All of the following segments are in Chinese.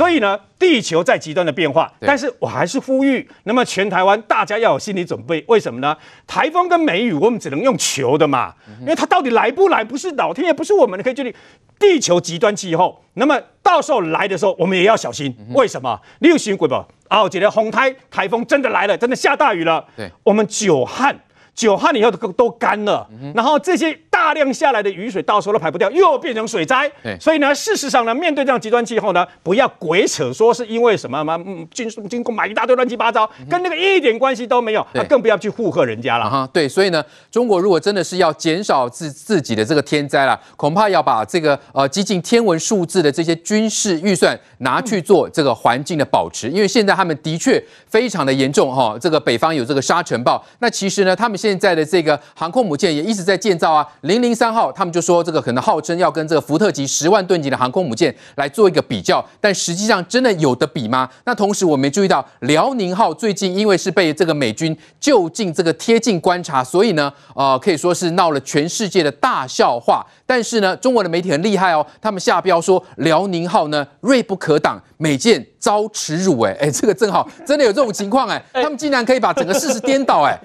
所以呢，地球在极端的变化，但是我还是呼吁，那么全台湾大家要有心理准备。为什么呢？台风跟梅雨，我们只能用求的嘛，因为它到底来不来，不是老天爷，不是我们可以决定。地球极端气候，那么到时候来的时候，我们也要小心。为什么？六星鬼宝啊，我觉得红台台风真的来了，真的下大雨了。对，我们久旱。久旱以后都都干了，嗯、然后这些大量下来的雨水到时候都排不掉，又变成水灾。对，所以呢，事实上呢，面对这样极端气候呢，不要鬼扯说是因为什么嘛，嗯，军军工买一大堆乱七八糟，嗯、跟那个一点关系都没有，那更不要去附和人家了哈。对，所以呢，中国如果真的是要减少自自己的这个天灾了，恐怕要把这个呃接近天文数字的这些军事预算拿去做这个环境的保持，因为现在他们的确非常的严重哈。这个北方有这个沙尘暴，那其实呢，他们现现在的这个航空母舰也一直在建造啊，零零三号，他们就说这个可能号称要跟这个福特级十万吨级的航空母舰来做一个比较，但实际上真的有得比吗？那同时我们注意到辽宁号最近因为是被这个美军就近这个贴近观察，所以呢，呃，可以说是闹了全世界的大笑话。但是呢，中国的媒体很厉害哦，他们下标说辽宁号呢锐不可挡，美舰遭耻辱。哎哎，这个正好真的有这种情况 哎，他们竟然可以把整个事实颠倒 哎。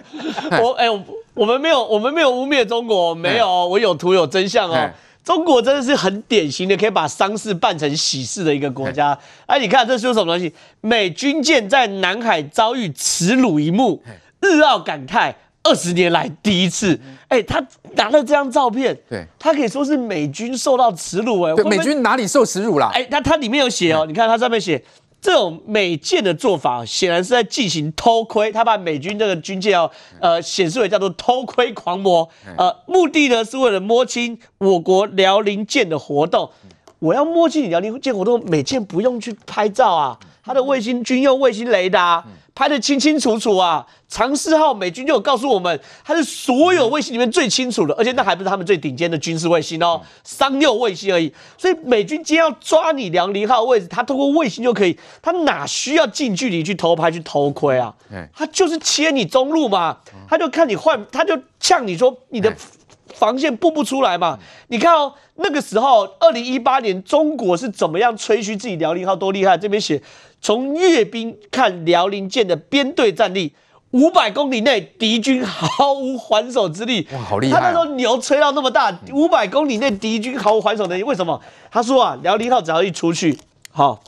我哎。我们没有，我们没有污蔑中国，没有，我有图有真相哦。中国真的是很典型的可以把丧事办成喜事的一个国家。哎，你看这是什么东西？美军舰在南海遭遇耻辱一幕，日澳感慨二十年来第一次。哎，他拿了这张照片，对，他可以说是美军受到耻辱哎。美军哪里受耻辱啦？哎，那它里面有写哦，你看它上面写。这种美舰的做法，显然是在进行偷窥。他把美军这个军舰哦呃显示为叫做偷窥狂魔，呃，目的呢是为了摸清我国辽宁舰的活动。我要摸清你辽宁舰活动，美舰不用去拍照啊，它的卫星军用卫星雷达。拍得清清楚楚啊！长四号美军就有告诉我们，它是所有卫星里面最清楚的，而且那还不是他们最顶尖的军事卫星哦，商用卫星而已。所以美军今天要抓你辽宁号位置，他通过卫星就可以，他哪需要近距离去偷拍去偷窥啊？他就是切你中路嘛，他就看你换，他就呛你说你的防线布不出来嘛。你看哦，那个时候二零一八年中国是怎么样吹嘘自己辽宁号多厉害？这边写。从阅兵看辽宁舰的编队战力，五百公里内敌军毫无还手之力。哇，好厉害、啊！他那时候牛吹到那么大，五百公里内敌军毫无还手能力。为什么？他说啊，辽宁号只要一出去，好，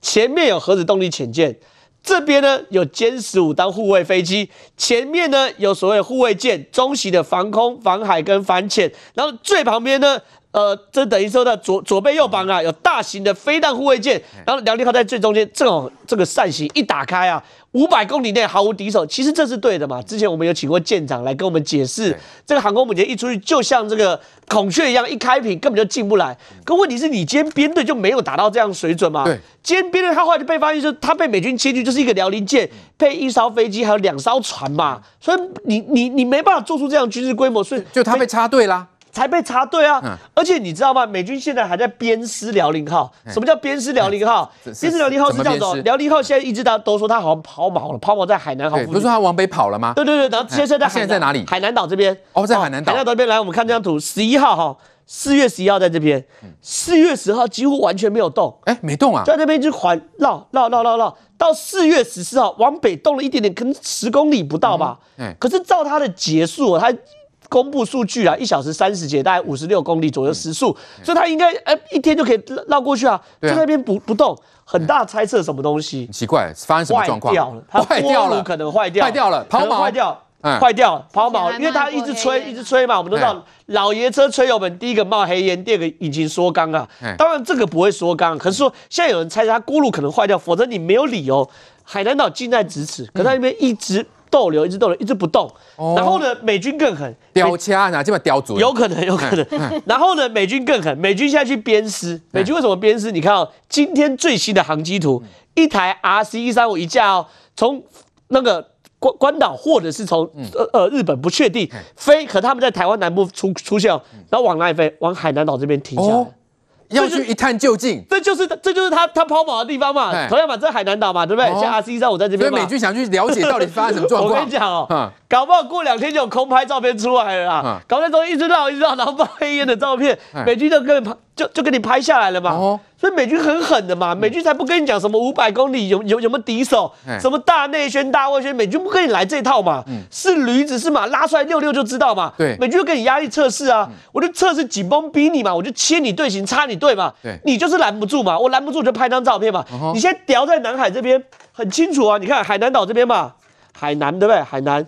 前面有核子动力潜舰，这边呢有歼十五当护卫飞机，前面呢有所谓的护卫舰，中型的防空、防海跟反潜，然后最旁边呢。呃，这等于说呢左左背右膀啊，有大型的飞弹护卫舰，然后辽宁号在最中间，正好这个扇形一打开啊，五百公里内毫无敌手。其实这是对的嘛？之前我们有请过舰长来跟我们解释，这个航空母舰一出去就像这个孔雀一样，一开屏根本就进不来。可问题是你今天编队就没有达到这样水准嘛？对，今天编队他后来就被发现，就是他被美军切去，就是一个辽宁舰配一艘飞机，还有两艘船嘛，所以你你你没办法做出这样军事规模，所以就他被插队啦。才被插队啊！而且你知道吗？美军现在还在鞭尸辽宁号。什么叫鞭尸辽宁号？鞭尸辽宁号是这样子。辽宁号现在一直大家都说它好像抛锚了，抛锚在海南岛。不是说它往北跑了吗？对对对，然后现在在现在在哪里？海南岛这边。哦，在海南岛。海南岛这边来，我们看这张图，十一号哈，四月十一号在这边，四月十号几乎完全没有动。哎，没动啊，就在那边一直环绕绕绕绕绕，到四月十四号往北动了一点点，可能十公里不到吧。嗯。可是照它的结束，它。公布数据啊，一小时三十节，大概五十六公里左右时速，嗯、所以他应该呃一天就可以绕过去啊，就在那边不不动，很大猜测什么东西？奇怪，发生什么状况？坏掉了，它坏掉了，可能坏掉，坏掉了，抛锚？坏掉，坏掉了，抛锚，因为它一直吹，一直吹嘛，我们都知道，老爷车吹油门，第一个冒黑烟，第二个引擎缩缸啊，当然这个不会缩缸，可是说现在有人猜测它锅炉可能坏掉，否则你没有理由，海南岛近在咫尺，可它那边一直。逗留一直逗留，一直不动。哦、然后呢，美军更狠，刁掐哪这么刁住？有可能，有可能。然后呢，美军更狠，美军现在去鞭尸。美军为什么鞭尸？你看哦，今天最新的航机图，一台 RC 一三五一架哦，从那个关关岛或者是从呃呃日本不确定飞，可他们在台湾南部出出现，然后往哪里飞？往海南岛这边停下来。哦要去一探究竟，这就是这就是他他抛锚的地方嘛。同样嘛，在海南岛嘛，对不对？像 RC 三我在这边嘛。所以美军想去了解到底发生什么状况。我跟你讲哦，搞不好过两天就有空拍照片出来了啦。搞那种一直绕一直绕，然后放黑烟的照片，美军就跟拍就就给你拍下来了嘛。所以美军很狠的嘛，美军才不跟你讲什么五百公里有有有没有敌手，什么大内宣大外宣，美军不跟你来这套嘛，是驴子是马拉出来遛遛就知道嘛。对，美军就给你压力测试啊，我就测试紧绷逼你嘛，我就切你队形，插你队嘛，你就是拦不住嘛，我拦不住就拍张照片嘛。你现在屌在南海这边很清楚啊，你看海南岛这边嘛，海南对不对？海南。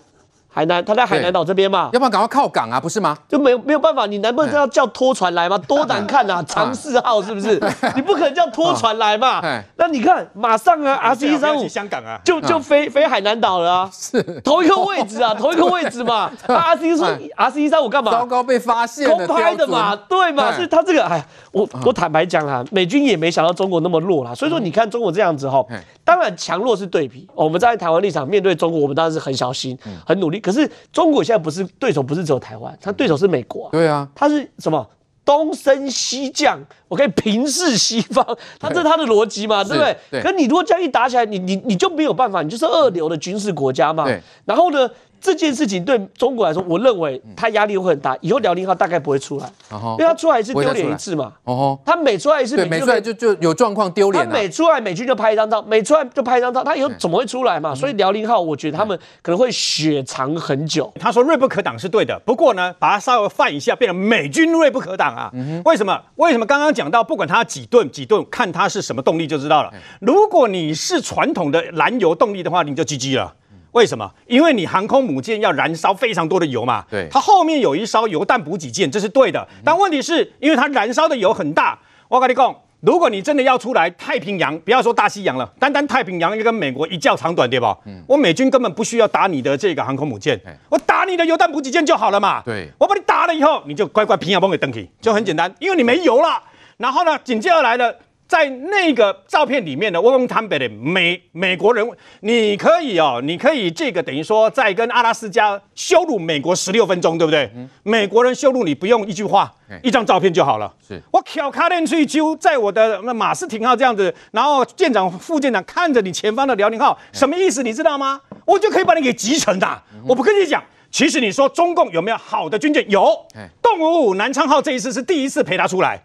海南，他在海南岛这边嘛，要不然赶快靠港啊，不是吗？就没有没有办法，你难不能要叫拖船来吗？多难看啊，长四号是不是？你不可能叫拖船来嘛。那你看，马上啊，R C 一三五香港啊，就就飞飞海南岛了啊，是同一个位置啊，同一个位置嘛。R C 说 R C 一三五干嘛？糟糕，被发现了，空拍的嘛，对嘛？所以他这个，哎，我我坦白讲啦，美军也没想到中国那么弱啦。所以说，你看中国这样子哈，当然强弱是对比。我们在台湾立场面对中国，我们当然是很小心、很努力。可是中国。现在不是对手，不是只有台湾，他对手是美国、啊。对啊，他是什么东升西降，我可以平视西方，他这是他的逻辑嘛，对不对？对。可你如果这样一打起来，你你你就没有办法，你就是二流的军事国家嘛。对。然后呢？这件事情对中国来说，我认为他压力会很大。以后辽宁号大概不会出来，因为他出来一次丢脸一次嘛。哦，他每出来一次，对，每出来就就有状况丢脸。他每出来，美军就拍一张照，每出来就拍一张照，他以后怎么会出来嘛？所以辽宁号，我觉得他们可能会雪藏很久。他说锐不可挡是对的，不过呢，把它稍微放一下，变成美军锐不可挡啊。为什么？为什么？刚刚讲到，不管它几吨几吨，看它是什么动力就知道了。如果你是传统的燃油动力的话，你就 GG 了。为什么？因为你航空母舰要燃烧非常多的油嘛。对，它后面有一艘油弹补给舰，这是对的。但问题是，因为它燃烧的油很大。我跟你讲，如果你真的要出来太平洋，不要说大西洋了，单单太平洋要跟美国一较长短，对吧？嗯。我美军根本不需要打你的这个航空母舰，我打你的油弹补给舰就好了嘛。对。我把你打了以后，你就乖乖平洋崩给登起，就很简单，因为你没油了。然后呢，紧接而来的。在那个照片里面呢，我用坦白的美美国人，你可以哦，你可以这个等于说在跟阿拉斯加羞辱美国十六分钟，对不对？嗯、美国人羞辱你不用一句话，嗯、一张照片就好了。是我挑卡链去揪，在我的那马斯廷号这样子，然后舰长、副舰长看着你前方的辽宁号，什么意思？你知道吗？我就可以把你给击沉的。嗯、我不跟你讲，其实你说中共有没有好的军舰？有，动五五南昌号这一次是第一次陪他出来。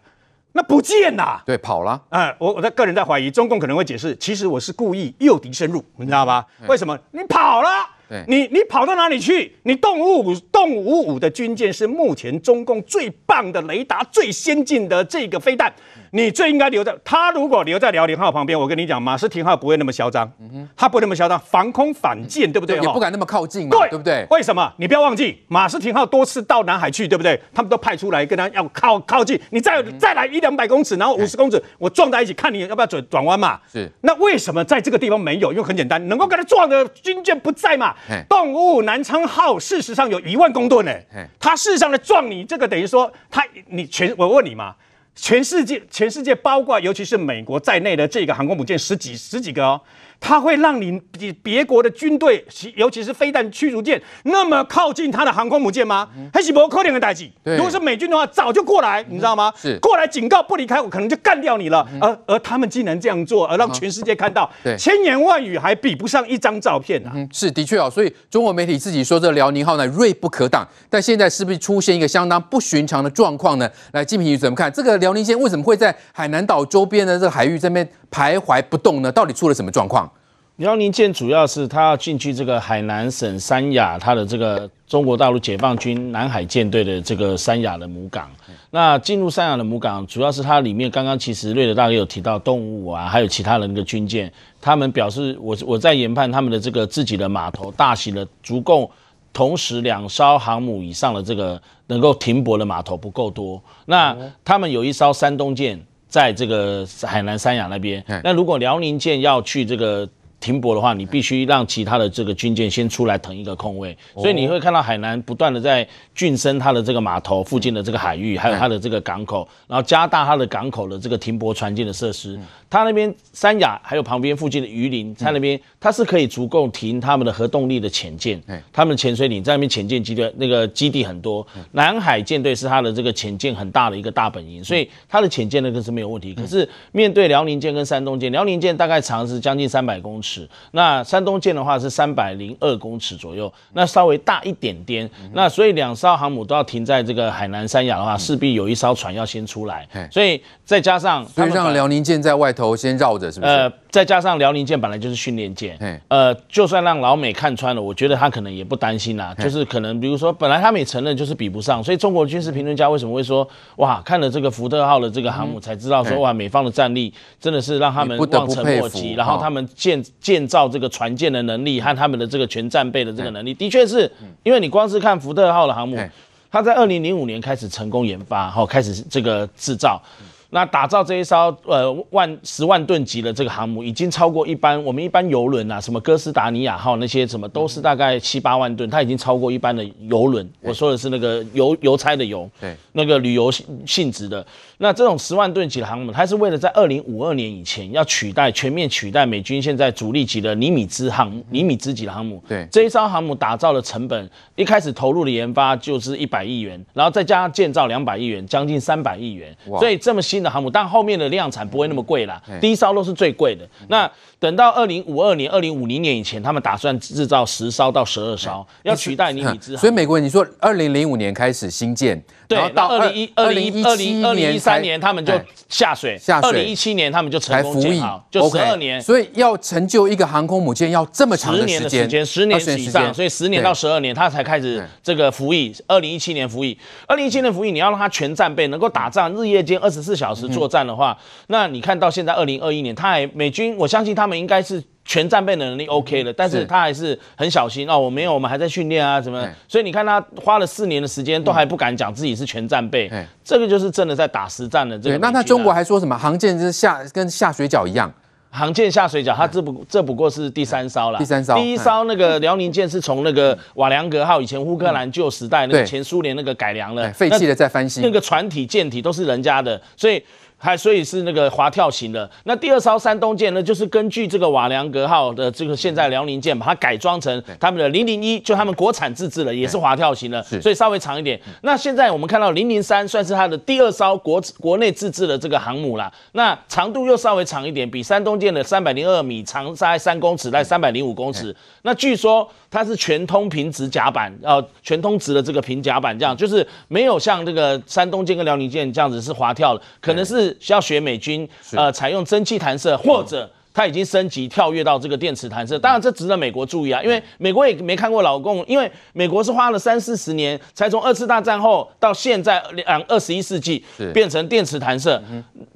那不见呐，对，跑了。哎，我我在个人在怀疑，中共可能会解释，其实我是故意诱敌深入，你知道吧？为什么？你跑了，对你你跑到哪里去？你动五五动五五的军舰是目前中共最棒的雷达、最先进的这个飞弹。你最应该留在他，如果留在辽宁号旁边，我跟你讲，马斯廷号不会那么嚣张，他不会那么嚣张，防空反舰，对不对？也不敢那么靠近，对，对不对？为什么？你不要忘记，马斯廷号多次到南海去，对不对？他们都派出来跟他要靠靠近，你再再来一两百公尺，然后五十公尺，我撞在一起，看你要不要转转弯嘛？是。那为什么在这个地方没有？因为很简单，能够跟他撞的军舰不在嘛。动五五南昌号事实上有一万公吨呢，它事实上的撞你，这个等于说它你全我问你嘛。全世界，全世界包括尤其是美国在内的这个航空母舰十几十几个哦。它会让你比别国的军队，尤其是飞弹驱逐舰，那么靠近它的航空母舰吗？还是不可能的代志。如果是美军的话，早就过来，你知道吗？是过来警告不离开，我可能就干掉你了。而而他们竟然这样做，而让全世界看到，千言万语还比不上一张照片啊！是的确啊，所以中国媒体自己说这辽宁号呢锐不可挡，但现在是不是出现一个相当不寻常的状况呢？来，金平你怎么看？这个辽宁舰为什么会在海南岛周边的这个海域这边徘徊不动呢？到底出了什么状况？辽宁舰主要是它要进去这个海南省三亚，它的这个中国大陆解放军南海舰队的这个三亚的母港。那进入三亚的母港，主要是它里面刚刚其实瑞德大哥有提到动五五啊，还有其他人的军舰，他们表示我我在研判他们的这个自己的码头大型的足够同时两艘航母以上的这个能够停泊的码头不够多。那他们有一艘山东舰在这个海南三亚那边。那如果辽宁舰要去这个。停泊的话，你必须让其他的这个军舰先出来腾一个空位，所以你会看到海南不断的在晋升它的这个码头附近的这个海域，还有它的这个港口，然后加大它的港口的这个停泊船舰的设施。它那边三亚还有旁边附近的鱼林，在那边它是可以足够停他们的核动力的潜舰，他们的潜水艇在那边潜舰基地那个基地很多。南海舰队是它的这个潜舰很大的一个大本营，所以它的潜舰那个是没有问题。可是面对辽宁舰跟山东舰，辽宁舰大概长是将近三百公尺。尺，那山东舰的话是三百零二公尺左右，那稍微大一点点。那所以两艘航母都要停在这个海南三亚的话，势必有一艘船要先出来。所以再加上，所以让辽宁舰在外头先绕着，是不是？呃，再加上辽宁舰本来就是训练舰，呃，就算让老美看穿了，我觉得他可能也不担心啦。就是可能比如说，本来他们也承认就是比不上，所以中国军事评论家为什么会说，哇，看了这个福特号的这个航母才知道说，哇，美方的战力真的是让他们望尘莫及，然后他们建建造这个船舰的能力和他们的这个全战备的这个能力，的确是因为你光是看福特号的航母，它在二零零五年开始成功研发，后开始这个制造。那打造这一艘呃万十万吨级的这个航母，已经超过一般我们一般游轮啊，什么哥斯达尼亚号那些什么都是大概七八万吨，它已经超过一般的游轮。我说的是那个邮邮差的邮，对，那个旅游性质的。那这种十万吨级的航母，它是为了在二零五二年以前要取代全面取代美军现在主力级的尼米兹航尼米兹级的航母。对，这一艘航母打造的成本，一开始投入的研发就是一百亿元，然后再加上建造两百亿元，将近三百亿元。所以这么新的航母，但后面的量产不会那么贵啦。第一艘都是最贵的。那等到二零五二年、二零五零年以前，他们打算制造十艘到十二艘，要取代尼米兹。所以美国人，你说二零零五年开始新建，对，到二零一二零一二零二零一三年他们就下水，下水。二零一七年他们就成功建好，就十二年。所以要成就一个航空母舰要这么长的时间，十年以上，所以十年到十二年，他才开始这个服役。二零一七年服役，二零一七年服役，你要让他全战备，能够打仗，日夜间二十四小时作战的话，那你看到现在二零二一年，他还美军，我相信他。们应该是全战备的能力 OK 了，但是他还是很小心哦。我没有，我们还在训练啊，什么？所以你看他花了四年的时间，都还不敢讲自己是全战备。这个就是真的在打实战的。这个那他中国还说什么航舰是下跟下水饺一样，航舰下水饺，它这不这不过是第三艘了。第三艘，第一艘那个辽宁舰是从那个瓦良格号以前乌克兰旧时代那个前苏联那个改良了，废弃的再翻新，那个船体舰体都是人家的，所以。还所以是那个滑跳型的。那第二艘山东舰呢，就是根据这个瓦良格号的这个现在辽宁舰把它改装成他们的零零一，就他们国产自制的，也是滑跳型的，所以稍微长一点。那现在我们看到零零三算是它的第二艘国国内自制的这个航母啦。那长度又稍微长一点，比山东舰的三百零二米长，大概三公尺，在三百零五公尺。那据说它是全通平直甲板，呃，全通直的这个平甲板，这样就是没有像这个山东舰跟辽宁舰这样子是滑跳的，可能是。需要学美军，呃，采用蒸汽弹射或者。它已经升级跳跃到这个电磁弹射，当然这值得美国注意啊，因为美国也没看过老共，因为美国是花了三四十年才从二次大战后到现在两二十一世纪变成电磁弹射。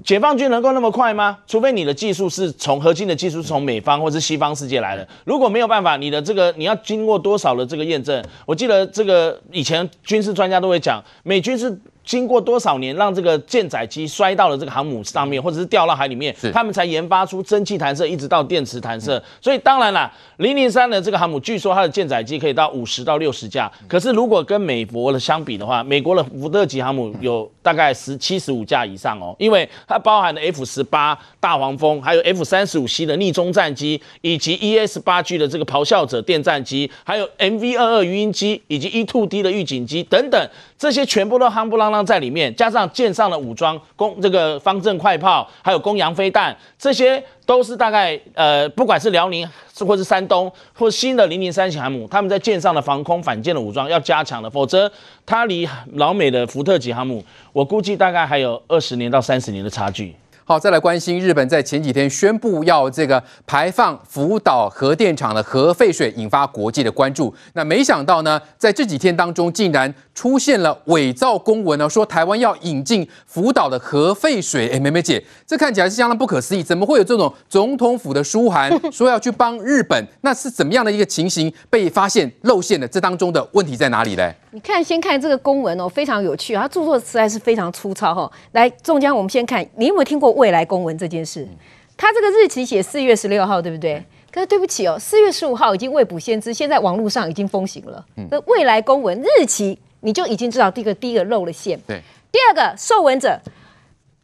解放军能够那么快吗？除非你的技术是从核心的技术是从美方或是西方世界来的，如果没有办法，你的这个你要经过多少的这个验证？我记得这个以前军事专家都会讲，美军是经过多少年让这个舰载机摔到了这个航母上面，或者是掉到海里面，他们才研发出蒸汽弹。射一直到电磁弹射，所以当然啦，零零三的这个航母，据说它的舰载机可以到五十到六十架。可是如果跟美国的相比的话，美国的福特级航母有大概十七十五架以上哦，因为它包含了 F 十八大黄蜂，还有 F 三十五 C 的逆中战机，以及 ES 八 G 的这个咆哮者电战机，还有 MV 二二鱼鹰机，以及 E two D 的预警机等等，这些全部都夯不啷啷在里面，加上舰上的武装，攻这个方阵快炮，还有攻洋飞弹这些。都是大概呃，不管是辽宁，或是山东，或新的零零三型航母，他们在舰上的防空反舰的武装要加强的，否则它离老美的福特级航母，我估计大概还有二十年到三十年的差距。好，再来关心日本在前几天宣布要这个排放福岛核电厂的核废水，引发国际的关注。那没想到呢，在这几天当中，竟然出现了伪造公文呢，说台湾要引进福岛的核废水。哎，梅梅姐，这看起来是相当不可思议，怎么会有这种总统府的书函 说要去帮日本？那是怎么样的一个情形被发现露馅的？这当中的问题在哪里嘞？你看，先看这个公文哦，非常有趣，它著作实在是非常粗糙哈。来，中江，我们先看，你有没有听过未来公文这件事？他这个日期写四月十六号，对不对？可是对不起哦，四月十五号已经未卜先知，现在网络上已经风行了。那未来公文日期你就已经知道，第一个第一个露了线。对。第二个受文者，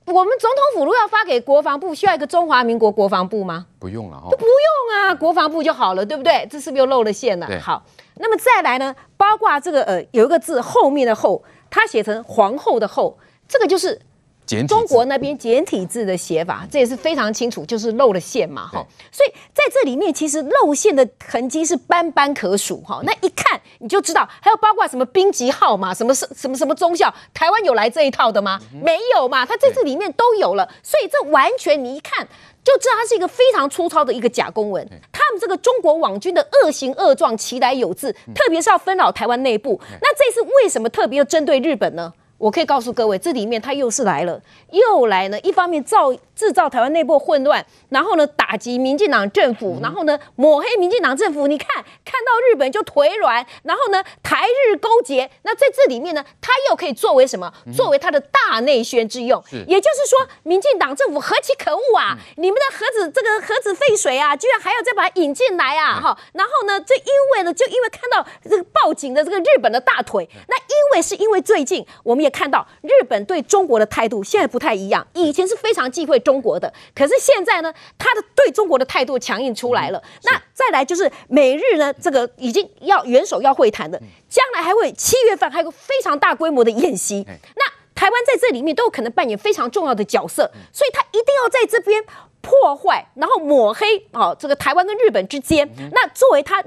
我们总统府如果要发给国防部，需要一个中华民国国防部吗？不用了哈。不用啊，国防部就好了，对不对？这是不是又露了线了？好。那么再来呢？包括这个呃，有一个字后面的后，它写成皇后的后，这个就是简体中国那边简体字的写法，这也是非常清楚，就是露了馅嘛，哈。所以在这里面，其实露馅的痕迹是斑斑可数，哈。那一看你就知道，还有包括什么兵籍号码，什么什什么什么中校，台湾有来这一套的吗？没有嘛，它在这里面都有了。所以这完全你一看就知道，它是一个非常粗糙的一个假公文。他们这个中国网军的恶行恶状，其来有自，特别是要分扰台湾内部。那这次为什么特别要针对日本呢？我可以告诉各位，这里面他又是来了，又来呢。一方面造制造台湾内部混乱，然后呢打击民进党政府，然后呢抹黑民进党政府。你看看到日本就腿软，然后呢台日勾结。那在这里面呢，他又可以作为什么？作为他的大内宣之用。也就是说，民进党政府何其可恶啊！你们的核子这个核子废水啊，居然还要再把它引进来啊！哈，然后呢，这因为呢，就因为看到这个报警的这个日本的大腿，那是因为最近我们也。看到日本对中国的态度现在不太一样，以前是非常忌讳中国的，可是现在呢，他的对中国的态度强硬出来了。嗯、那再来就是美日呢，这个已经要元首要会谈的，将来还会七月份还有个非常大规模的演习。那台湾在这里面都有可能扮演非常重要的角色，所以他一定要在这边破坏，然后抹黑啊、哦，这个台湾跟日本之间，那作为他。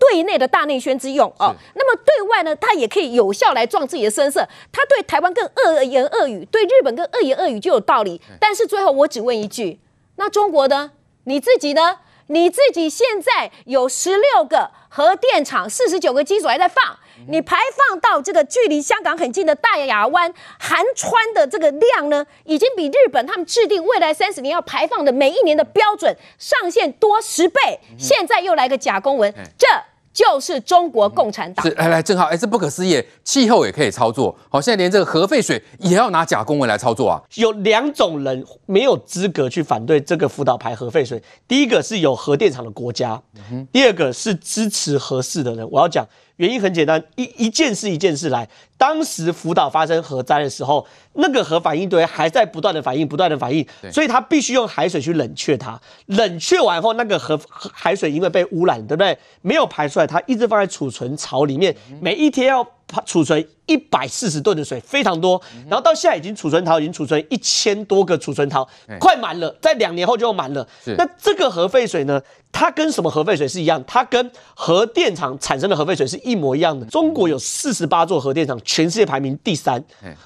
对内的大内宣之用哦，那么对外呢，他也可以有效来壮自己的声色。他对台湾更恶言恶语，对日本更恶言恶语就有道理。但是最后我只问一句：那中国呢？你自己呢？你自己现在有十六个核电厂，四十九个机组还在放，你排放到这个距离香港很近的大亚湾、含川的这个量呢，已经比日本他们制定未来三十年要排放的每一年的标准上限多十倍。现在又来个假公文，这。就是中国共产党。是，来来，正好，哎，这不可思议，气候也可以操作。好，现在连这个核废水也要拿假公文来操作啊。有两种人没有资格去反对这个福岛排核废水，第一个是有核电厂的国家，第二个是支持核四的人。我要讲。原因很简单，一一件事一件事来。当时福岛发生核灾的时候，那个核反应堆还在不断的反应，不断的反应，所以它必须用海水去冷却它。冷却完后，那个核海水因为被污染，对不对？没有排出来，它一直放在储存槽里面，每一天要储存一百四十吨的水，非常多。然后到现在已经储存槽已经储存一千多个储存槽，快满了，在两年后就要满了。那这个核废水呢？它跟什么核废水是一样？它跟核电厂产生的核废水是一模一样的。中国有四十八座核电厂，全世界排名第三。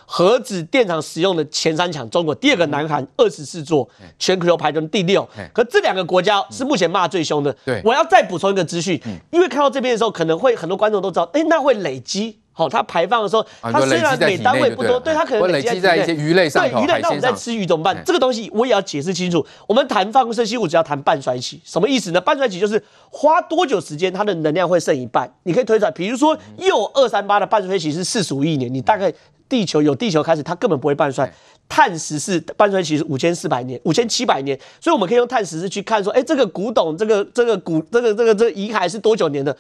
核子电厂使用的前三强，中国第二个南韩二十四座，全球排名第六。可这两个国家是目前骂最凶的。对，我要再补充一个资讯，因为看到这边的时候，可能会很多观众都知道，哎，那会累积。好，它排放的时候，它虽然每单位不多，对它可能累积在一些鱼类上。对鱼类，那我们在吃鱼怎么办？这个东西我也要解释清楚。我们谈放射性物质要谈半衰期，什么意思呢？半衰期就是花多久时间，它的能量会剩一半。你可以推出来，比如说铀二三八的半衰期是四十五亿年，你大概地球有地球开始，它根本不会半衰。碳十四半衰期是五千四百年，五千七百年，所以我们可以用碳十四去看说，哎，这个古董，这个这个古这个这个这个遗骸是多久年的？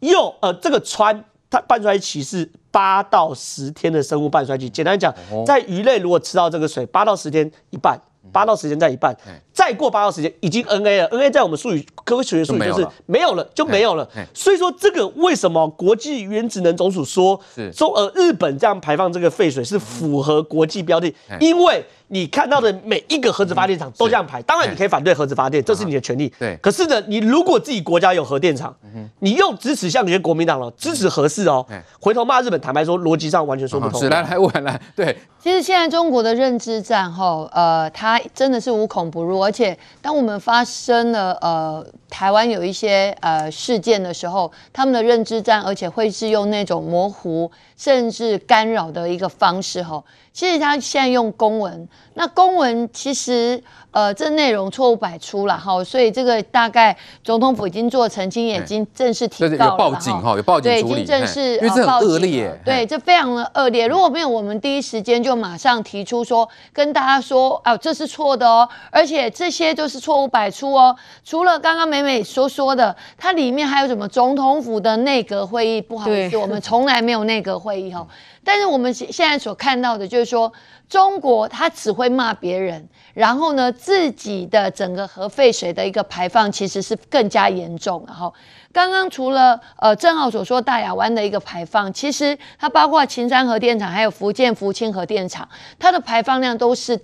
铀呃，这个氚。它半衰期是八到十天的生物半衰期。简单讲，在鱼类如果吃到这个水，八到十天一半，八到十天再一半，再过八号时间已经 NA 了。NA 在我们术语科学术语就是没有了，就没有了。所以说这个为什么国际原子能总署说中呃日本这样排放这个废水是符合国际标准？因为。你看到的每一个核子发电厂都这样排，当然你可以反对核子发电，这是你的权利。对，可是呢，你如果自己国家有核电厂，你又支持像你些国民党了，支持核四哦，回头骂日本，坦白说逻辑上完全说不通。来来，我来，对。其实现在中国的认知战，哈，呃，它真的是无孔不入，而且当我们发生了呃台湾有一些呃事件的时候，他们的认知战，而且会是用那种模糊甚至干扰的一个方式，哈。其实他现在用公文，那公文其实呃这内容错误百出了哈，所以这个大概总统府已经做澄清，也已经正式提告了，有报警哈，有报警对，已经正式因为这很恶劣，对，这非常的恶劣。如果没有我们第一时间就马上提出说跟大家说啊，这是错的哦，而且这些都是错误百出哦。除了刚刚美美所说的，它里面还有什么总统府的内阁会议？不好意思，我们从来没有内阁会议哈。但是我们现现在所看到的就是说，中国它只会骂别人，然后呢，自己的整个核废水的一个排放其实是更加严重。然后刚刚除了呃正浩所说大亚湾的一个排放，其实它包括秦山核电厂，还有福建福清核电厂，它的排放量都是。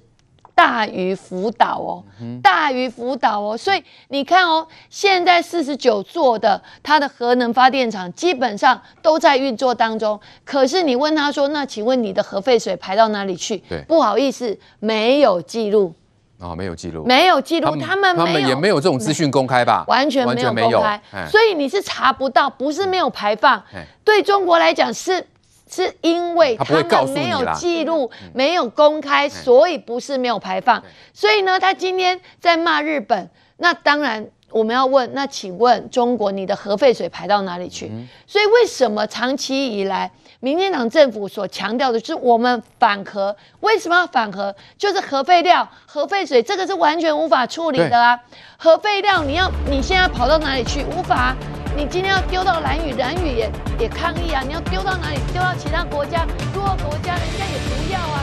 大于福岛哦，大于福岛哦，所以你看哦，现在四十九座的它的核能发电厂基本上都在运作当中。可是你问他说，那请问你的核废水排到哪里去？对，不好意思，没有记录。哦，没有记录，没有记录，他们他们也没有这种资讯公开吧？完全没有公开，所以你是查不到，不是没有排放，对中国来讲是。是因为他们没有记录、没有公开，所以不是没有排放。所以呢，他今天在骂日本。那当然，我们要问，那请问中国，你的核废水排到哪里去？所以为什么长期以来，民进党政府所强调的是我们反核？为什么要反核？就是核废料、核废水，这个是完全无法处理的啊！核废料，你要你现在跑到哪里去？无法。你今天要丢到蓝屿，蓝屿也也抗议啊！你要丢到哪里？丢到其他国家？多国家人家也不要啊！